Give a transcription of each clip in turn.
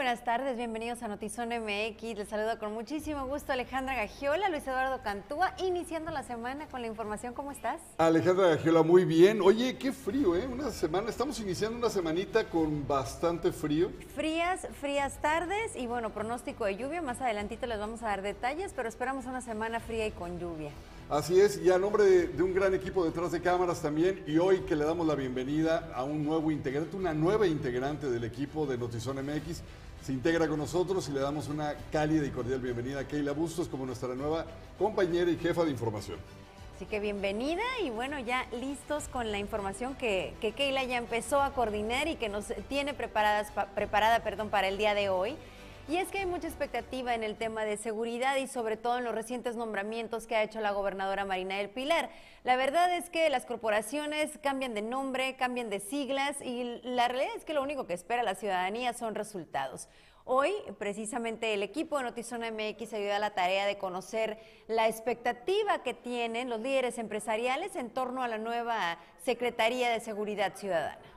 buenas tardes, bienvenidos a Notizón MX. Les saludo con muchísimo gusto Alejandra Gagiola, Luis Eduardo Cantúa, iniciando la semana con la información. ¿Cómo estás? Alejandra Gagiola, muy bien. Oye, qué frío, ¿eh? Una semana, estamos iniciando una semanita con bastante frío. Frías, frías tardes y bueno, pronóstico de lluvia. Más adelantito les vamos a dar detalles, pero esperamos una semana fría y con lluvia. Así es, y a nombre de, un gran equipo detrás de cámaras también, y hoy que le damos la bienvenida a un nuevo integrante, una nueva integrante del equipo de Notizón MX, se integra con nosotros y le damos una cálida y cordial bienvenida a Keila Bustos como nuestra nueva compañera y jefa de información. Así que bienvenida y bueno, ya listos con la información que, que Keila ya empezó a coordinar y que nos tiene preparadas, preparada perdón, para el día de hoy. Y es que hay mucha expectativa en el tema de seguridad y sobre todo en los recientes nombramientos que ha hecho la gobernadora Marina del Pilar. La verdad es que las corporaciones cambian de nombre, cambian de siglas y la realidad es que lo único que espera la ciudadanía son resultados. Hoy, precisamente, el equipo de Notizona MX ayuda a la tarea de conocer la expectativa que tienen los líderes empresariales en torno a la nueva Secretaría de Seguridad Ciudadana.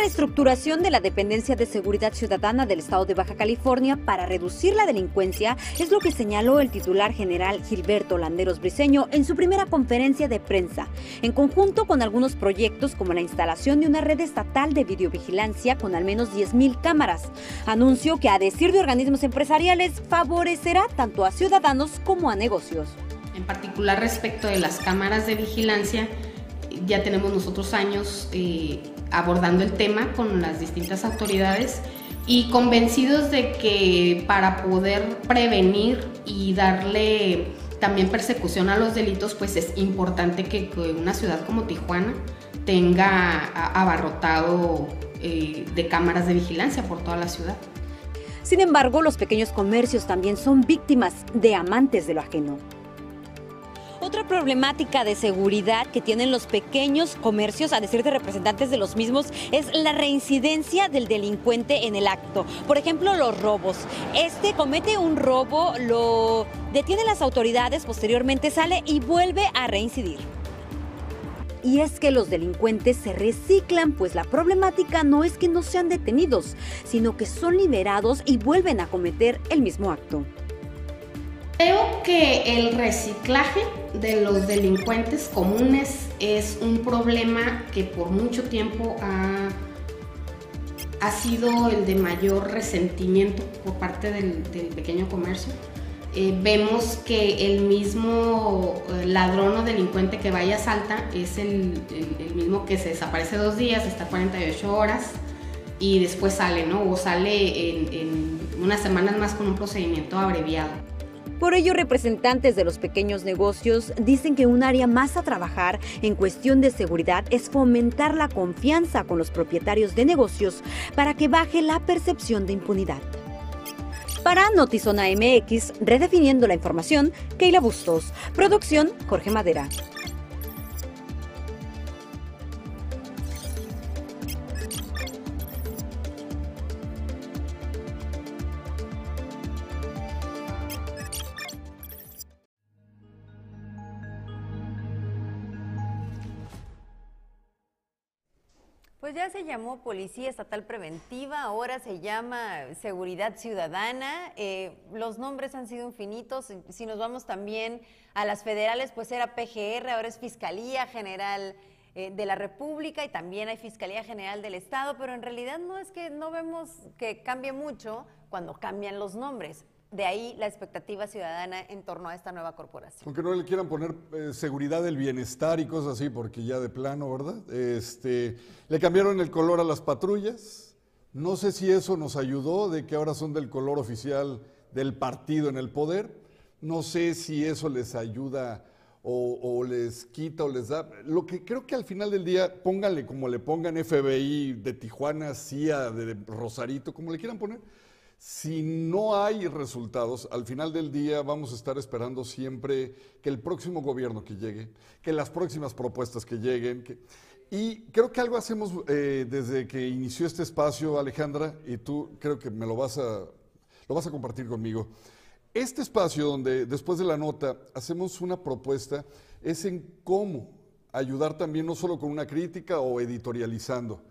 Reestructuración de la dependencia de seguridad ciudadana del estado de Baja California para reducir la delincuencia es lo que señaló el titular general Gilberto Landeros Briceño en su primera conferencia de prensa, en conjunto con algunos proyectos como la instalación de una red estatal de videovigilancia con al menos 10.000 cámaras. Anunció que a decir de organismos empresariales favorecerá tanto a ciudadanos como a negocios. En particular respecto de las cámaras de vigilancia, ya tenemos nosotros años eh, abordando el tema con las distintas autoridades y convencidos de que para poder prevenir y darle también persecución a los delitos, pues es importante que, una ciudad como Tijuana tenga abarrotado eh, de cámaras de vigilancia por toda la ciudad. Sin embargo, los pequeños comercios también son víctimas de amantes de lo ajeno. Otra problemática de seguridad que tienen los pequeños comercios, a decir de representantes de los mismos, es la reincidencia del delincuente en el acto. Por ejemplo, los robos. Este comete un robo, lo detienen las autoridades, posteriormente sale y vuelve a reincidir. Y es que los delincuentes se reciclan, pues la problemática no es que no sean detenidos, sino que son liberados y vuelven a cometer el mismo acto. Creo que el reciclaje de los delincuentes comunes es un problema que por mucho tiempo ha, sido el de mayor resentimiento por parte del, pequeño comercio. Eh, vemos que el mismo eh, ladrón o delincuente que vaya a Salta es el, mismo que se desaparece dos días, está 48 horas y después sale, ¿no? O sale en, en unas semanas más con un procedimiento abreviado. Por ello, representantes de los pequeños negocios dicen que un área más a trabajar en cuestión de seguridad es fomentar la confianza con los propietarios de negocios para que baje la percepción de impunidad. Para Notizona MX, redefiniendo la información, Keila Bustos. Producción, Jorge Madera. Pues ya se llamó Policía Estatal Preventiva, ahora se llama Seguridad Ciudadana. Eh, los nombres han sido infinitos. Si nos vamos también a las federales, pues era PGR, ahora es Fiscalía General eh, de la República y también hay Fiscalía General del Estado, pero en realidad no es que no vemos que cambie mucho cuando cambian los nombres. De ahí la expectativa ciudadana en torno a esta nueva corporación. Aunque no le quieran poner eh, seguridad del bienestar y cosas así, porque ya de plano, ¿verdad? Este, le cambiaron el color a las patrullas. No sé si eso nos ayudó de que ahora son del color oficial del partido en el poder. No sé si eso les ayuda o, les quita o les da. Lo que creo que al final del día, pónganle como le pongan FBI de Tijuana, CIA de Rosarito, como le quieran poner Si no hay resultados, al final del día vamos a estar esperando siempre que el próximo gobierno que llegue, que las próximas propuestas que lleguen. y creo que algo hacemos eh, desde que inició este espacio, Alejandra, y tú creo que me lo vas a, lo vas a compartir conmigo. Este espacio donde después de la nota hacemos una propuesta es en cómo ayudar también no solo con una crítica o editorializando.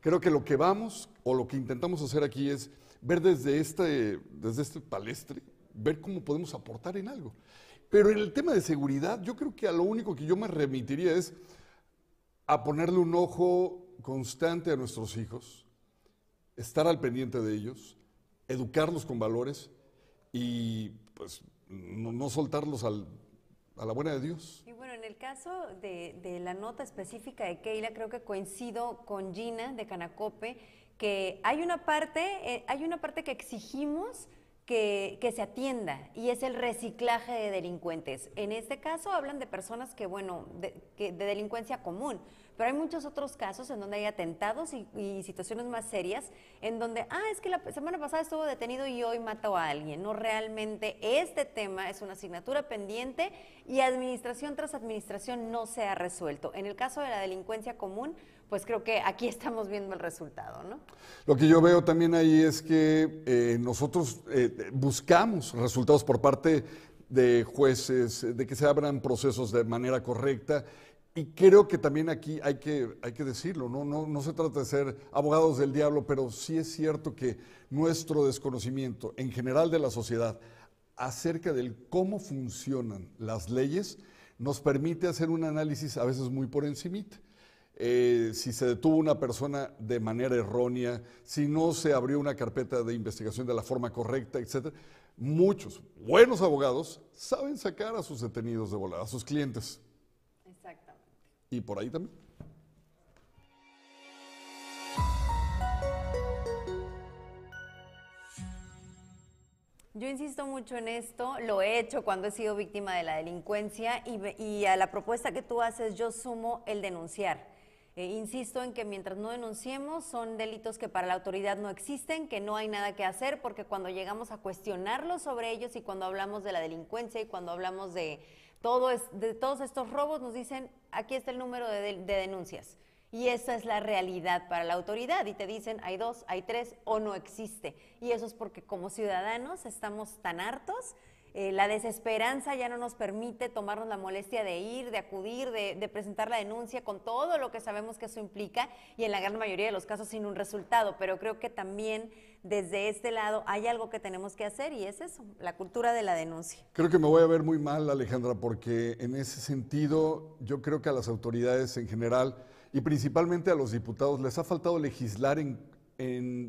Creo que lo que vamos o lo que intentamos hacer aquí es ver desde este, desde este palestre, ver cómo podemos aportar en algo. Pero en el tema de seguridad, yo creo que a lo único que yo me remitiría es a ponerle un ojo constante a nuestros hijos, estar al pendiente de ellos, educarlos con valores y pues no, soltarlos a la buena de Dios. Y bueno, en el caso de, de la nota específica de Keila, creo que coincido con Gina de Canacope que hay una parte, eh, hay una parte que exigimos que, se atienda y es el reciclaje de delincuentes. En este caso hablan de personas que, bueno, de, que, de delincuencia común, pero hay muchos otros casos en donde hay atentados y, y, situaciones más serias en donde, ah, es que la semana pasada estuvo detenido y hoy mató a alguien. No, realmente este tema es una asignatura pendiente y administración tras administración no se ha resuelto. En el caso de la delincuencia común, pues creo que aquí estamos viendo el resultado, ¿no? Lo que yo veo también ahí es que eh, nosotros eh, buscamos resultados por parte de jueces, de que se abran procesos de manera correcta. Y creo que también aquí hay que, hay que decirlo, ¿no? No, no se trata de ser abogados del diablo, pero sí es cierto que nuestro desconocimiento en general de la sociedad acerca del cómo funcionan las leyes nos permite hacer un análisis a veces muy por encimita. Eh, si se detuvo una persona de manera errónea, si no se abrió una carpeta de investigación de la forma correcta, etc. Muchos buenos abogados saben sacar a sus detenidos de volada, a sus clientes. Exactamente. Y por ahí también. Yo insisto mucho en esto, lo he hecho cuando he sido víctima de la delincuencia y, y a la propuesta que tú haces yo sumo el denunciar. Eh, insisto en que mientras no denunciemos son delitos que para la autoridad no existen, que no hay nada que hacer, porque cuando llegamos a cuestionarlos sobre ellos y cuando hablamos de la delincuencia y cuando hablamos de, todo de todos estos robos, nos dicen, aquí está el número de, de denuncias. Y esa es la realidad para la autoridad. Y te dicen, hay dos, hay tres o no existe. Y eso es porque como ciudadanos estamos tan hartos eh, la desesperanza ya no nos permite tomarnos la molestia de ir, de acudir, de, presentar la denuncia con todo lo que sabemos que eso implica y en la gran mayoría de los casos sin un resultado. Pero creo que también desde este lado hay algo que tenemos que hacer y es eso, la cultura de la denuncia. Creo que me voy a ver muy mal, Alejandra, porque en ese sentido yo creo que a las autoridades en general y principalmente a los diputados les ha faltado legislar en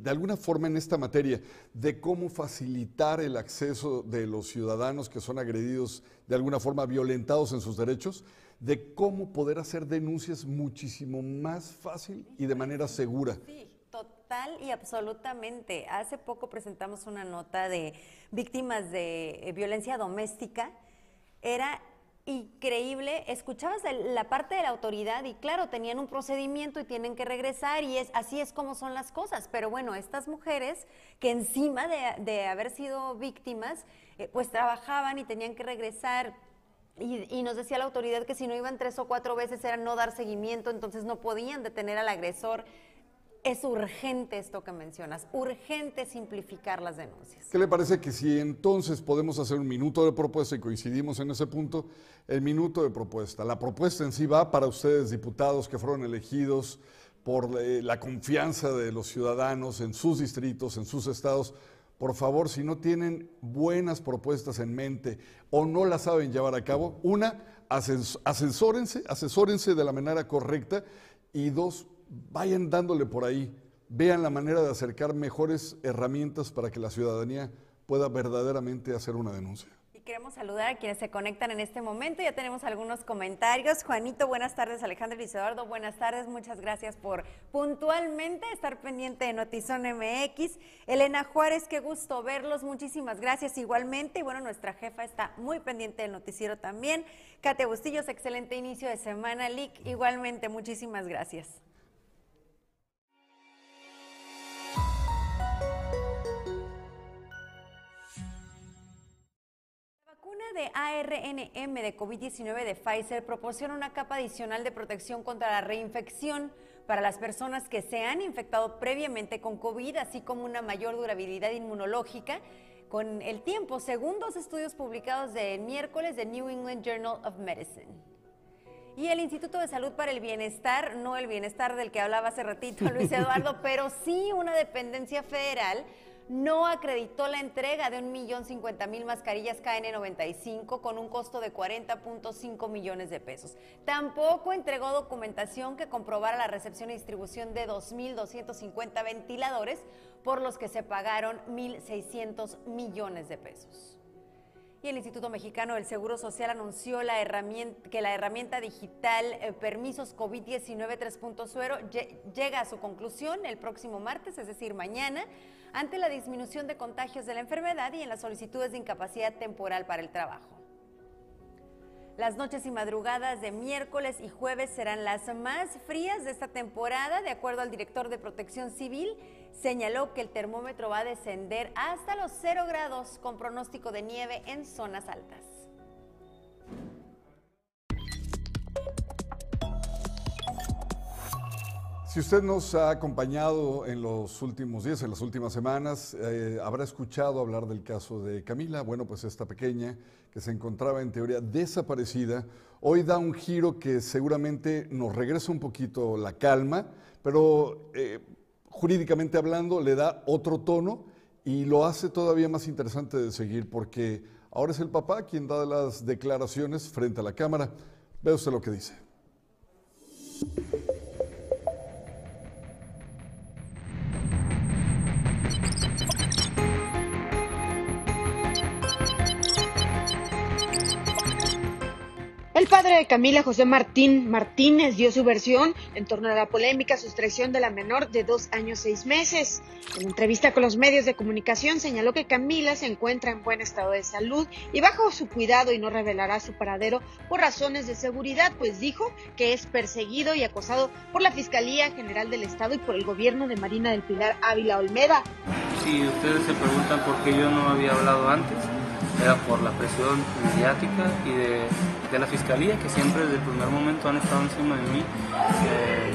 de alguna forma en esta materia de cómo facilitar el acceso de los ciudadanos que son agredidos de alguna forma violentados en sus derechos, de cómo poder hacer denuncias muchísimo más fácil y de manera segura. Sí, total y absolutamente. Hace poco presentamos una nota de víctimas de eh, violencia doméstica. Era increíble, escuchabas la parte de la autoridad y claro, tenían un procedimiento y tienen que regresar y es así es como son las cosas, pero bueno, estas mujeres que encima de, haber sido víctimas, eh, pues trabajaban y tenían que regresar. Y, nos decía la autoridad que si no iban tres o cuatro veces era no dar seguimiento, entonces no podían detener al agresor es urgente esto que mencionas, urgente simplificar las denuncias. ¿Qué le parece que si entonces podemos hacer un minuto de propuesta y coincidimos en ese punto? El minuto de propuesta. La propuesta en sí va para ustedes, diputados que fueron elegidos por eh, la confianza de los ciudadanos en sus distritos, en sus estados. Por favor, si no tienen buenas propuestas en mente o no las saben llevar a cabo, una, asesórense, asesórense de la manera correcta y dos, vayan dándole por ahí, vean la manera de acercar mejores herramientas para que la ciudadanía pueda verdaderamente hacer una denuncia. Y queremos saludar a quienes se conectan en este momento. Ya tenemos algunos comentarios. Juanito, buenas tardes. Alejandro y Eduardo, buenas tardes. Muchas gracias por puntualmente estar pendiente de Notizón MX. Elena Juárez, qué gusto verlos. Muchísimas gracias igualmente. Y bueno, nuestra jefa está muy pendiente del noticiero también. Kate Bustillos, excelente inicio de semana. Lick, igualmente, muchísimas gracias. De ARNM de COVID-19 de Pfizer proporciona una capa adicional de protección contra la reinfección para las personas que se han infectado previamente con COVID, así como una mayor durabilidad inmunológica con el tiempo, según dos estudios publicados de miércoles de New England Journal of Medicine. Y el Instituto de Salud para el Bienestar, no el bienestar del que hablaba hace ratito Luis Eduardo, pero sí una dependencia federal, no acreditó la entrega de 1.050.000 mascarillas KN95 con un costo de 40.5 millones de pesos. Tampoco entregó documentación que comprobara la recepción y distribución de 2.250 ventiladores por los que se pagaron 1.600 millones de pesos. Y el Instituto Mexicano del Seguro Social anunció que la herramienta digital eh, Permisos COVID-19 3.0 llega a su conclusión el próximo martes, es decir, mañana ante la disminución de contagios de la enfermedad y en las solicitudes de incapacidad temporal para el trabajo. Las noches y madrugadas de miércoles y jueves serán las más frías de esta temporada, de acuerdo al director de Protección Civil, señaló que el termómetro va a descender hasta los 0 grados con pronóstico de nieve en zonas altas. Si usted nos ha acompañado en los últimos días, en las últimas semanas, eh, habrá escuchado hablar del caso de Camila. Bueno, pues esta pequeña que se encontraba en teoría desaparecida, hoy da un giro que seguramente nos regresa un poquito la calma, pero eh, jurídicamente hablando le da otro tono y lo hace todavía más interesante de seguir porque ahora es el papá quien da las declaraciones frente a la cámara. Ve usted lo que dice. El padre de Camila, José Martín Martínez, dio su versión en torno a la polémica sustracción de la menor de dos años seis meses. En entrevista con los medios de comunicación señaló que Camila se encuentra en buen estado de salud y bajo su cuidado y no revelará su paradero por razones de seguridad, pues dijo que es perseguido y acosado por la Fiscalía General del Estado y por el gobierno de Marina del Pilar Ávila Olmeda. Si ustedes se preguntan por qué yo no había hablado antes, era por la presión mediática y de, la fiscalía que siempre desde el primer momento han estado encima de mí. Eh,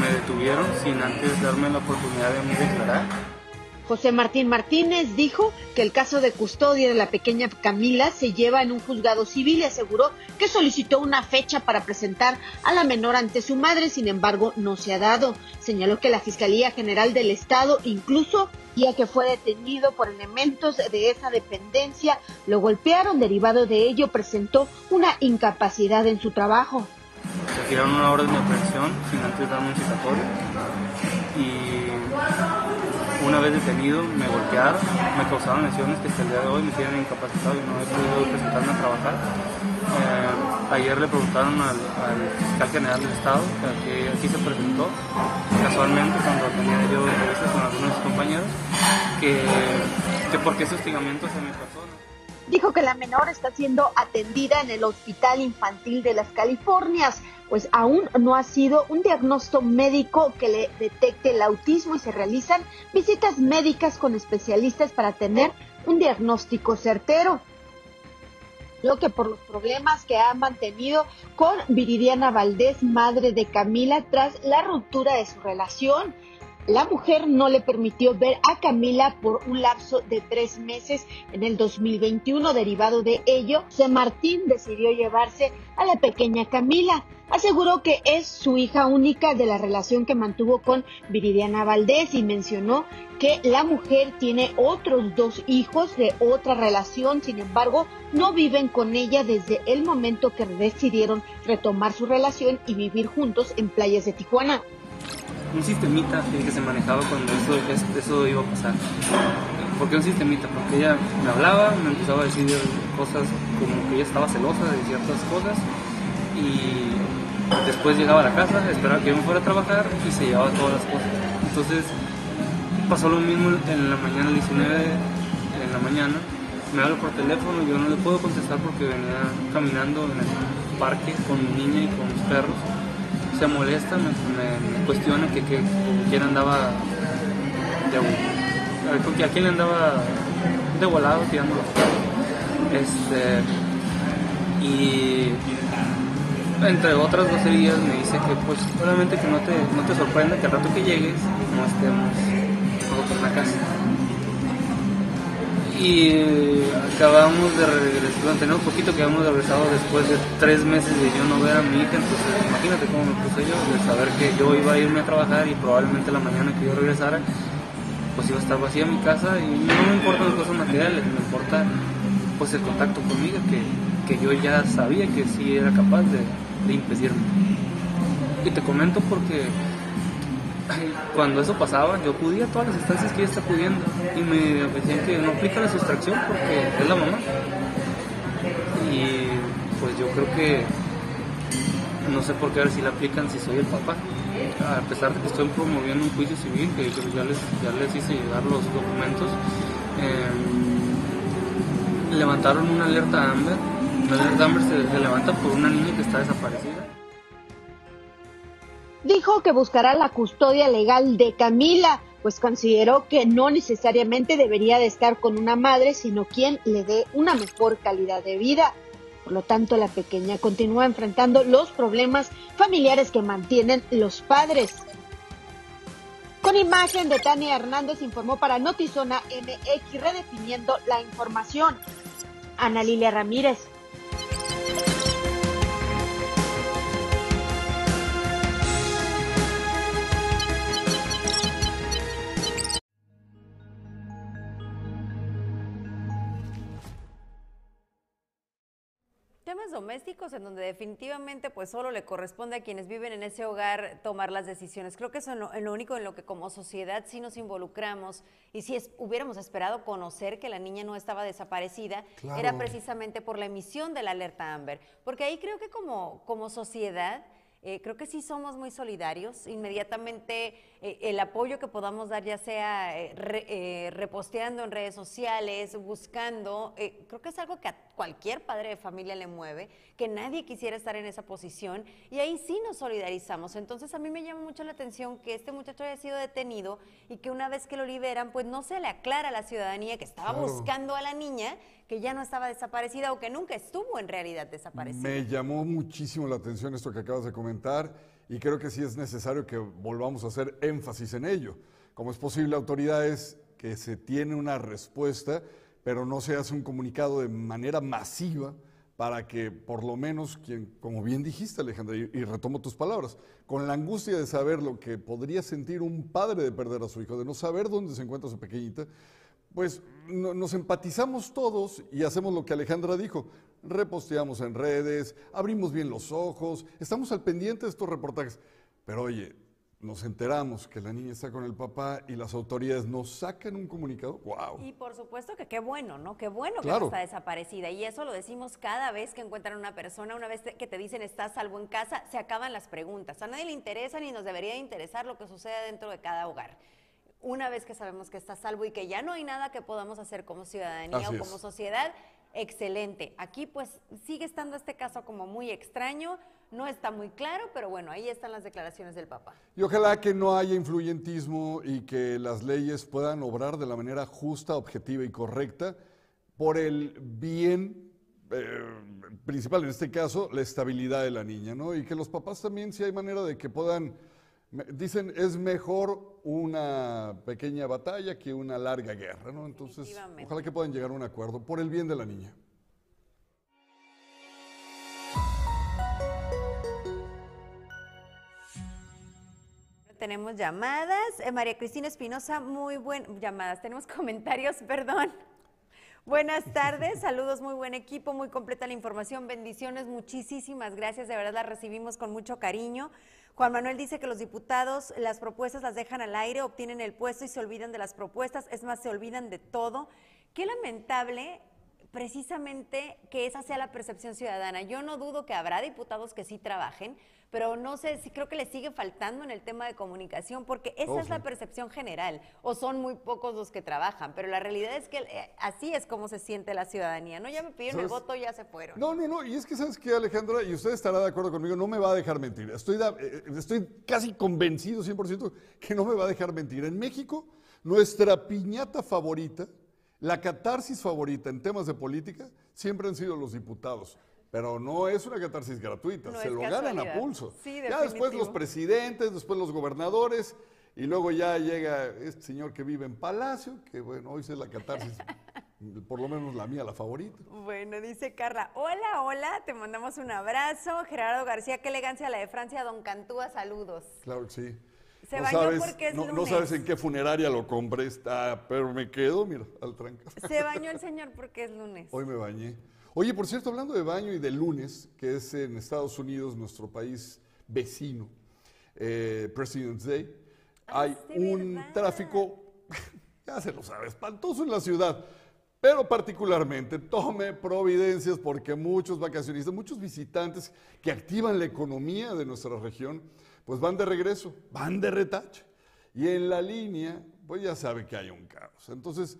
me detuvieron sin antes darme la oportunidad de mí declarar. José Martín Martínez dijo que el caso de custodia de la pequeña Camila se lleva en un juzgado civil y aseguró que solicitó una fecha para presentar a la menor ante su madre, sin embargo no se ha dado. Señaló que la Fiscalía General del Estado incluso ya que fue detenido por elementos de esa dependencia, lo golpearon, derivado de ello presentó una incapacidad en su trabajo. Se tiraron una orden de aprehensión sin antes darme y una vez detenido, me golpearon, me causaron lesiones que hasta el día de hoy me tienen incapacitado y no he podido presentarme a trabajar. Eh, ayer le preguntaron al, fiscal general del Estado, que aquí se presentó, casualmente cuando tenía yo entrevistas con algunos compañeros, que, que por qué ese hostigamiento hacia mi persona dijo que la menor está siendo atendida en el Hospital Infantil de las Californias, pues aún no ha sido un diagnóstico médico que le detecte el autismo y se realizan visitas médicas con especialistas para tener un diagnóstico certero. Lo que por los problemas que ha mantenido con Viridiana Valdés, madre de Camila, tras la ruptura de su relación la mujer no le permitió ver a Camila por un lapso de tres meses en el 2021. Derivado de ello, C. Martín decidió llevarse a la pequeña Camila. Aseguró que es su hija única de la relación que mantuvo con Viridiana Valdés y mencionó que la mujer tiene otros dos hijos de otra relación, sin embargo, no viven con ella desde el momento que decidieron retomar su relación y vivir juntos en playas de Tijuana un sistemita que se manejaba cuando eso, iba a pasar. ¿Por qué un sistemita? Porque ella me hablaba, me empezaba a decir cosas como que ella estaba celosa de ciertas cosas y después llegaba a la casa, esperaba que yo me fuera a trabajar y se llevaba todas las cosas. Entonces pasó lo mismo en la mañana, el 19 en la mañana, me hablo por teléfono, yo no le puedo contestar porque venía caminando en el parque con mi niña y con mis perros se molesta, me, cuestiona que, que, quién andaba de, a quién le andaba de volado tirando Este, y entre otras groserías me dice que pues solamente que no te, no te sorprenda que al rato que llegues no estemos nosotros en la casa. Y acabamos de regresar, tenemos poquito que habíamos regresado después de tres meses de yo no ver a mi hija, entonces imagínate cómo me puse yo, de saber que yo iba a irme a trabajar y probablemente la mañana que yo regresara, pues iba a estar vacía mi casa y no me importan las cosas materiales, me importa pues el contacto conmigo, que, que yo ya sabía que sí era capaz de, de impedirme. Y te comento porque cuando eso pasaba, yo acudía a todas las instancias que ella está acudiendo y me decían que no aplica la sustracción porque es la mamá. Y pues yo creo que no sé por qué ahora si la aplican si soy el papá. A pesar de que estoy promoviendo un juicio civil, que ya les, ya les hice llegar los documentos, eh, levantaron una alerta Amber. La alerta Amber se levanta por una niña que está desaparecida. Dijo que buscará la custodia legal de Camila, pues consideró que no necesariamente debería de estar con una madre, sino quien le dé una mejor calidad de vida. Por lo tanto, la pequeña continúa enfrentando los problemas familiares que mantienen los padres. Con imagen de Tania Hernández informó para Notizona MX redefiniendo la información. Ana Lilia Ramírez. Domésticos en donde definitivamente pues solo le corresponde a quienes viven en ese hogar tomar las decisiones. Creo que eso es lo, lo único en lo que como sociedad sí nos involucramos y si es, hubiéramos esperado conocer que la niña no estaba desaparecida, Claro. era precisamente por la emisión de la alerta Amber. Porque ahí creo que como, como sociedad... eh, creo que sí somos muy solidarios. Inmediatamente eh, el apoyo que podamos dar, ya sea eh, re- reposteando en redes sociales, buscando, creo que es algo que a cualquier padre de familia le mueve, que nadie quisiera estar en esa posición y ahí sí nos solidarizamos. Entonces a mí me llama mucho la atención que este muchacho haya sido detenido y que una vez que lo liberan, pues no se le aclara a la ciudadanía que estaba Claro. buscando a la niña, que ya no estaba desaparecida o que nunca estuvo en realidad desaparecida. Me llamó muchísimo la atención esto que acabas de comentar y creo que sí es necesario que volvamos a hacer énfasis en ello. Como es posible, autoridades, que se tiene una respuesta, pero no se hace un comunicado de manera masiva para que por lo menos quien, como bien dijiste Alejandra, y, y retomo tus palabras, con la angustia de saber lo que podría sentir un padre de perder a su hijo, de no saber dónde se encuentra su pequeñita, pues nos empatizamos todos y hacemos lo que Alejandra dijo. Reposteamos en redes, abrimos bien los ojos, estamos al pendiente de estos reportajes. Pero oye, nos enteramos que la niña está con el papá y las autoridades nos sacan un comunicado. ¡Wow! Y por supuesto que qué bueno, ¿no? Qué bueno que no está desaparecida. Y eso lo decimos cada vez que encuentran una persona, una vez que te dicen estás salvo en casa, se acaban las preguntas. A nadie le interesa ni nos debería de interesar lo que sucede dentro de cada hogar. Una vez que sabemos que está salvo y que ya no hay nada que podamos hacer como ciudadanía Así o es. como sociedad, excelente. Aquí pues sigue estando este caso como muy extraño, no está muy claro, pero bueno, ahí están las declaraciones del papá. Y ojalá que no haya influyentismo y que las leyes puedan obrar de la manera justa, objetiva y correcta por el bien eh, principal, en este caso, la estabilidad de la niña, ¿no? Y que los papás también, si hay manera de que puedan, dicen, es mejor una pequeña batalla que una larga guerra, ¿no? Entonces, ojalá que puedan llegar a un acuerdo por el bien de la niña. Tenemos llamadas. Eh, María Cristina Espinosa, muy buen llamadas. Tenemos comentarios, perdón. Buenas tardes, saludos, muy buen equipo, muy completa la información, bendiciones, muchísimas gracias, de verdad las recibimos con mucho cariño. Juan Manuel dice que los diputados las propuestas las dejan al aire, obtienen el puesto y se olvidan de las propuestas, es más, se olvidan de todo. Qué lamentable precisamente que esa sea la percepción ciudadana. Yo no dudo que habrá diputados que sí trabajen, pero no sé si creo que les sigue faltando en el tema de comunicación, porque esa Oh, es la sí. percepción general, o son muy pocos los que trabajan, pero la realidad es que eh, así es como se siente la ciudadanía, ¿no? Ya me pidieron el voto, ya se fueron. No, no, no. Y es que, ¿sabes qué, Alejandra? Y usted estará de acuerdo conmigo, no me va a dejar mentir. Estoy, eh, estoy casi convencido, 100%, que no me va a dejar mentir. En México, nuestra piñata favorita, la catarsis favorita en temas de política, siempre han sido los diputados. Pero no es una catarsis gratuita, No se lo ganan a pulso. Sí, ya después los presidentes, después los gobernadores, y luego ya llega este señor que vive en Palacio, que bueno, hoy es la catarsis, por lo menos la mía, la favorita. Bueno, dice Carla, hola, hola, te mandamos un abrazo. Gerardo García, qué elegancia la de Francia, Don Cantúa, saludos. Claro que sí. Se bañó porque es no, no lunes. sabes en qué funeraria lo compré, está, pero me quedo, mira, al tranca. Se bañó el señor porque es lunes. Hoy me bañé. Oye, por cierto, hablando de baño y de lunes, que es en Estados Unidos, nuestro país vecino, eh, President's Day, Ah, hay un ¿verdad? tráfico, ya se lo sabe, espantoso en la ciudad. Pero particularmente tome providencias porque muchos vacacionistas, muchos visitantes que activan la economía de nuestra región, pues van de regreso, van de retache. Y en la línea, pues ya sabe que hay un caos. Entonces,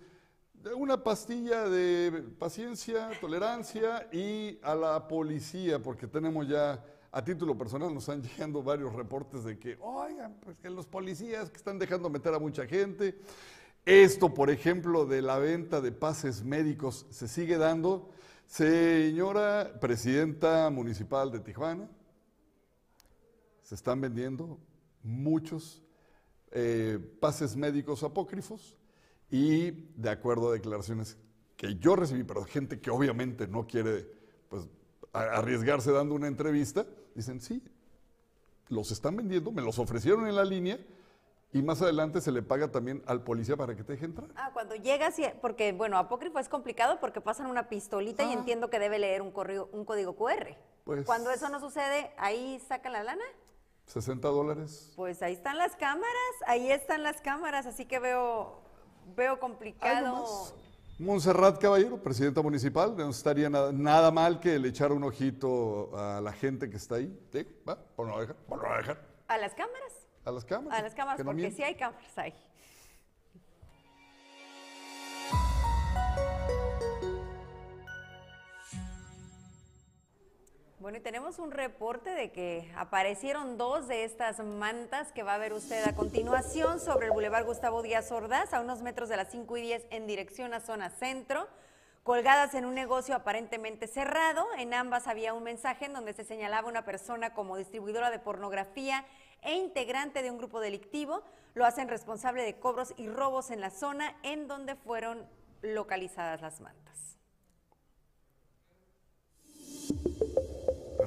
una pastilla de paciencia, tolerancia y a la policía, porque tenemos ya, a título personal, nos están llegando varios reportes de que, oigan, pues que los policías que están dejando meter a mucha gente. Esto, por ejemplo, de la venta de pases médicos se sigue dando. Señora presidenta municipal de Tijuana, se están vendiendo muchos eh, pases médicos apócrifos y de acuerdo a declaraciones que yo recibí, pero gente que obviamente no quiere pues, arriesgarse dando una entrevista, dicen, sí, los están vendiendo, me los ofrecieron en la línea y más adelante se le paga también al policía para que te deje entrar. Ah, cuando llegas, y- porque bueno, apócrifo es complicado porque pasan una pistolita y Ah. entiendo que debe leer un, correo- un código QR. Pues- Cuando eso no sucede, ahí sacan la lana. 60 dólares. Pues ahí están las cámaras, ahí están las cámaras, así que veo, veo complicado. Montserrat Caballero, presidenta municipal, no estaría nada, nada mal que le echara un ojito a la gente que está ahí. ¿Sí? ¿Va? Ponlo a dejar, ponlo a dejar. A las cámaras, A las cámaras. a las cámaras, que no porque mientan. sí hay cámaras ahí. Bueno, y tenemos un reporte de que aparecieron dos de estas mantas que va a ver usted a continuación sobre el Boulevard Gustavo Díaz Ordaz, a unos metros de las 5 y 10 en dirección a zona centro, colgadas en un negocio aparentemente cerrado. En ambas había un mensaje en donde se señalaba una persona como distribuidora de pornografía e integrante de un grupo delictivo. Lo hacen responsable de cobros y robos en la zona en donde fueron localizadas las mantas.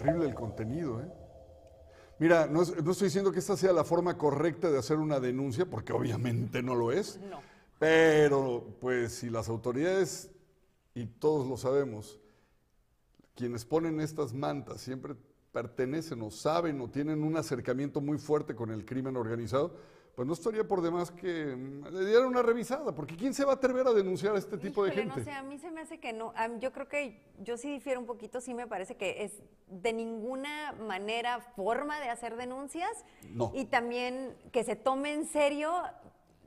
Terrible el contenido, ¿eh? Mira, no, es- no estoy diciendo que esta sea la forma correcta de hacer una denuncia, porque obviamente no lo es. No. Pero, pues, si las autoridades, y todos lo sabemos, quienes ponen estas mantas siempre pertenecen o saben o tienen un acercamiento muy fuerte con el crimen organizado, pues no estaría por demás que mm, le dieran una revisada, porque ¿quién se va a atrever a denunciar a este tipo de gente? No sé, a mí se me hace que no. mí- yo creo que yo sí difiero un poquito. Sí me parece que es de ninguna manera forma de hacer denuncias. No. Y también que se tome en serio,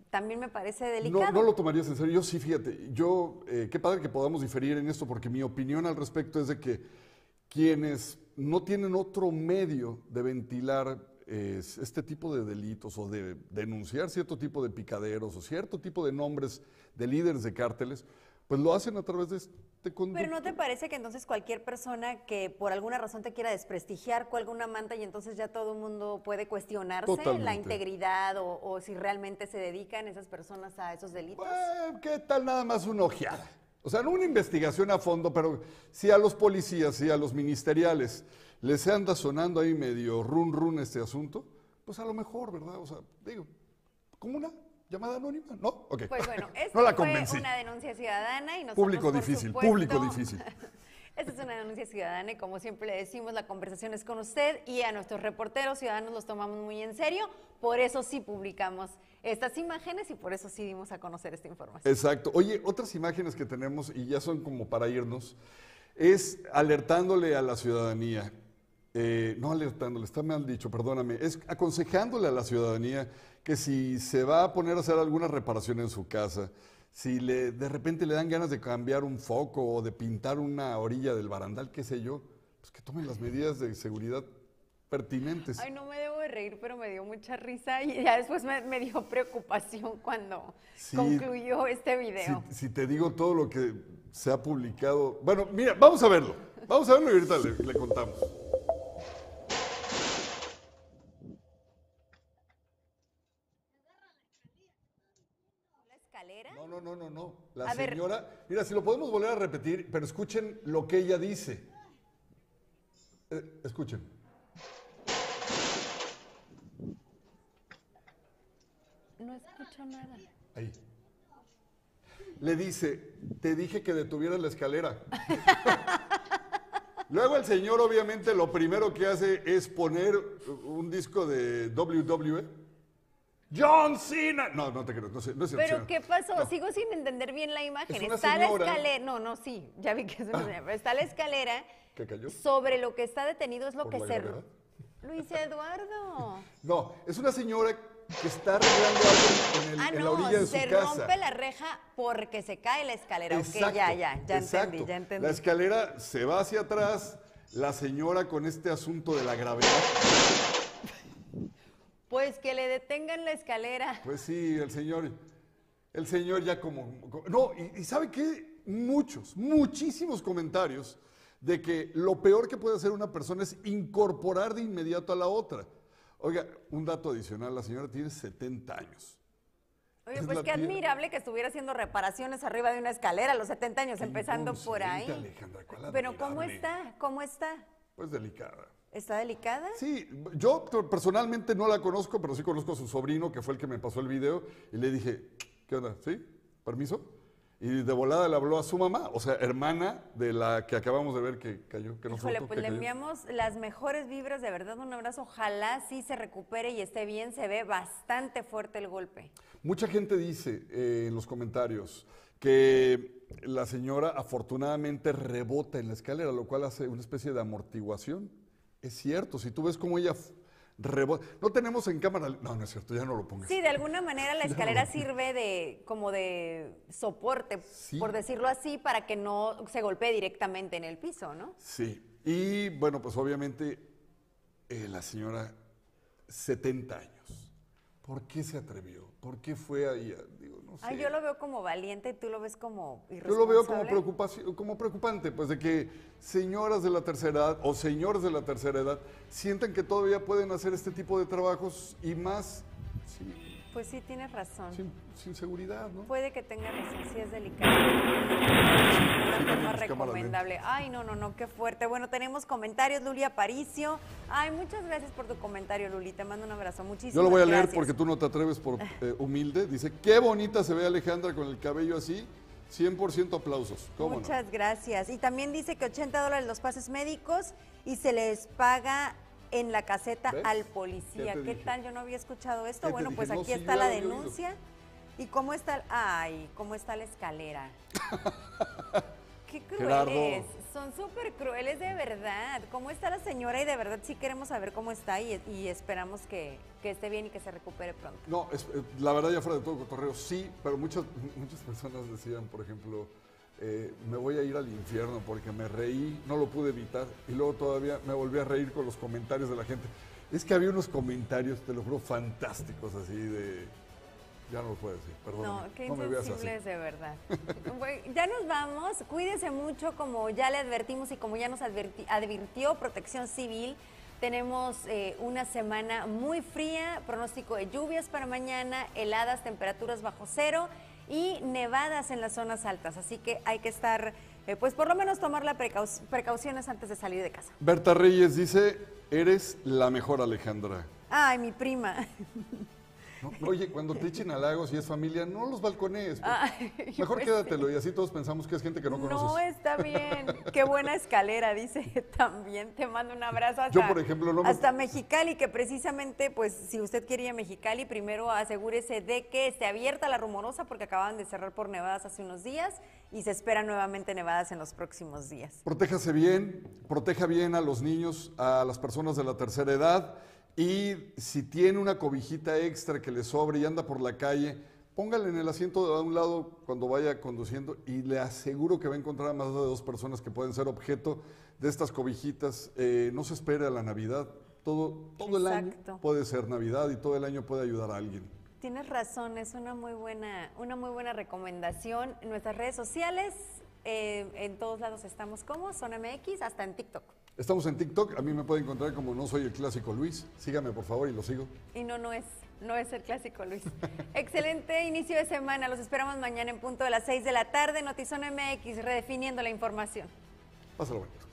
también me parece delicado. No, no lo tomarías en serio. Yo sí, fíjate, yo, eh, qué padre que podamos diferir en esto, porque mi opinión al respecto es de que quienes no tienen otro medio de ventilar este tipo de delitos o de denunciar cierto tipo de picaderos o cierto tipo de nombres de líderes de cárteles, pues lo hacen a través de este conducto. Pero ¿no te parece que entonces cualquier persona que por alguna razón te quiera desprestigiar cuelga una manta y entonces ya todo el mundo puede cuestionarse la Totalmente. integridad o, o si realmente se dedican esas personas a esos delitos? Eh, ¿Qué tal nada más una ojeada? O sea, no una investigación a fondo, pero si a los policías y a los ministeriales les anda sonando ahí medio run run este asunto, pues a lo mejor, ¿verdad? O sea, digo, como una llamada anónima, ¿no? Ok. Pues bueno, esta no la fue una denuncia ciudadana y nosotros, Público por difícil, supuesto, público difícil. Esta es una denuncia ciudadana y como siempre le decimos, la conversación es con usted y a nuestros reporteros ciudadanos los tomamos muy en serio, por eso sí publicamos estas imágenes y por eso sí dimos a conocer esta información. Exacto. Oye, otras imágenes que tenemos, y ya son como para irnos, es alertándole a la ciudadanía, eh, no alertándole, está mal dicho, perdóname, es aconsejándole a la ciudadanía que si se va a poner a hacer alguna reparación en su casa, si le, de repente le dan ganas de cambiar un foco o de pintar una orilla del barandal, qué sé yo, pues que tomen las medidas de seguridad pertinentes. Ay, no me debo de reír, pero me dio mucha risa y ya después me, me dio preocupación cuando Sí. concluyó este video. Si, si te digo todo lo que se ha publicado. Bueno, mira, vamos a verlo. Vamos a verlo y ahorita le, le contamos. ¿La escalera? No, no, no, no, no. La A ver. señora, mira, si lo podemos volver a repetir, pero escuchen lo que ella dice. Eh, escuchen. No escucho nada. Ahí. Le dice, te dije que detuvieras la escalera. Luego el señor obviamente lo primero que hace es poner un disco de WWE. John Cena. No, no te creo, no sé, no cierto, Pero. ¿qué pasó? Sigo sin entender bien la imagen. Es Está señora. la escalera. No, no, sí, ya vi que es una señora, pero está la escalera. ¿Qué cayó? Sobre lo que está detenido es lo ¿Por que se. gravedad? Luis Eduardo. No, es una señora que está arreglando algo en, el- Ah, en la no, orilla de se su casa. rompe la reja porque se cae la escalera. ok, Exacto, ya, ya, ya exacto. entendí, ya entendí. La escalera se va hacia atrás, la señora con este asunto de la gravedad. Pues que le detengan la escalera. Pues sí, el señor, el señor ya como, como- no, y, y sabe qué, muchos, muchísimos comentarios de que lo peor que puede hacer una persona es incorporar de inmediato a la otra. Oiga, un dato adicional, la señora tiene 70 años. Oye, Es pues qué tía- admirable que estuviera haciendo reparaciones arriba de una escalera a los 70 años, empezando por ahí. Alejandra, ¿cuál Pero ¿cómo está? ¿Cómo está? Pues delicada. ¿Está delicada? Sí, yo personalmente no la conozco, pero sí conozco a su sobrino, que fue el que me pasó el video, y le dije, ¿qué onda? ¿Sí? ¿Permiso? Y de volada le habló a su mamá, o sea, hermana de la que acabamos de ver que cayó, que Híjole, pues que le cayó. enviamos las mejores vibras, de verdad, un abrazo. Ojalá sí se recupere y esté bien. Se ve bastante fuerte el golpe. Mucha gente dice eh, en los comentarios que la señora afortunadamente rebota en la escalera, lo cual hace una especie de amortiguación. Es cierto, si tú ves cómo ella rebota. No tenemos en cámara. No, no es cierto, ya no lo pongas. Sí, de alguna manera la escalera sirve de como de soporte, Sí. por decirlo así, para que no se golpee directamente en el piso, ¿no? Sí, y bueno, pues obviamente eh, la señora, 70 años. ¿Por qué se atrevió? ¿Por qué fue ahí? Digo, no sé. Ay, yo lo veo como valiente y tú lo ves como Yo irresponsable. lo veo como, preocupación, como preocupante, pues de que señoras de la tercera edad o señores de la tercera edad sientan que todavía pueden hacer este tipo de trabajos y más sin, Pues sí, tienes razón. sin- sin seguridad, ¿no? Puede que tenga razón, sí es delicado. Cámara recomendable. Ay, no, no, no, qué fuerte. Bueno, tenemos comentarios, Luli Aparicio. Ay, muchas gracias por tu comentario, Luli. Te mando un abrazo. Muchísimas Yo lo voy a leer gracias. porque tú no te atreves por eh, humilde. Dice, qué bonita se ve Alejandra con el cabello así. 100% aplausos. ¿Cómo no? Muchas gracias. Y también dice que 80 dólares los pases médicos y se les paga en la caseta ¿Ves? al policía. ¿Qué dije. tal? Yo no había escuchado esto. ¿Qué te Bueno, pues aquí está la denuncia. ¿Y cómo está? Ay, ¿cómo está la escalera? Qué crueles. Son súper crueles de verdad. ¿Cómo está la señora? Y de verdad sí queremos saber cómo está y, y esperamos que, que esté bien y que se recupere pronto. No, es- eh, la verdad ya fuera de todo cotorreo, sí, pero muchas, muchas personas decían, por ejemplo, eh, me voy a ir al infierno porque me reí, no lo pude evitar, y luego todavía me volví a reír con los comentarios de la gente. Es que había unos comentarios, te lo juro, fantásticos así de... Ya no lo puedo decir, perdón. No, qué así. insensibles de verdad. Ya nos vamos. Cuídese mucho, como ya le advertimos y como ya nos advirtió Protección Civil. Tenemos eh, una semana muy fría, pronóstico de lluvias para mañana, heladas, temperaturas bajo cero y nevadas en las zonas altas. Así que hay que estar, eh, pues por lo menos tomar las precauciones antes de salir de casa. Berta Reyes dice, eres la mejor Alejandra. Ay, mi prima. Oye, cuando te echen halagos y es familia, no los balconees. pues. Ay, Mejor pues quédatelo y así todos pensamos que es gente que no conoces. No, está bien. Qué buena escalera, dice también. Te mando un abrazo hasta, Yo, por ejemplo, no me- hasta Mexicali, que precisamente, pues, si usted quiere ir a Mexicali, primero asegúrese de que esté abierta la rumorosa, porque acaban de cerrar por nevadas hace unos días y se esperan nuevamente nevadas en los próximos días. Protéjase bien, proteja bien a los niños, a las personas de la tercera edad y si tiene una cobijita extra que le sobre y anda por la calle, póngale en el asiento a un lado cuando vaya conduciendo y le aseguro que va a encontrar a más de dos personas que pueden ser objeto de estas cobijitas. Eh, no se espere a la Navidad, Todo, todo el año puede ser Navidad y todo el año puede ayudar a alguien. Tienes razón, es una muy buena, una muy buena recomendación. En nuestras redes sociales, eh, en todos lados estamos como Son MX, hasta en TikTok. Estamos en TikTok, a mí me pueden encontrar como no soy el clásico Luis. Sígame por favor y lo sigo. Y no, no es, no es el clásico Luis. Excelente inicio de semana, los esperamos mañana en punto de las 6 de la tarde, Notizón MX, redefiniendo la información. Pásalo bonito.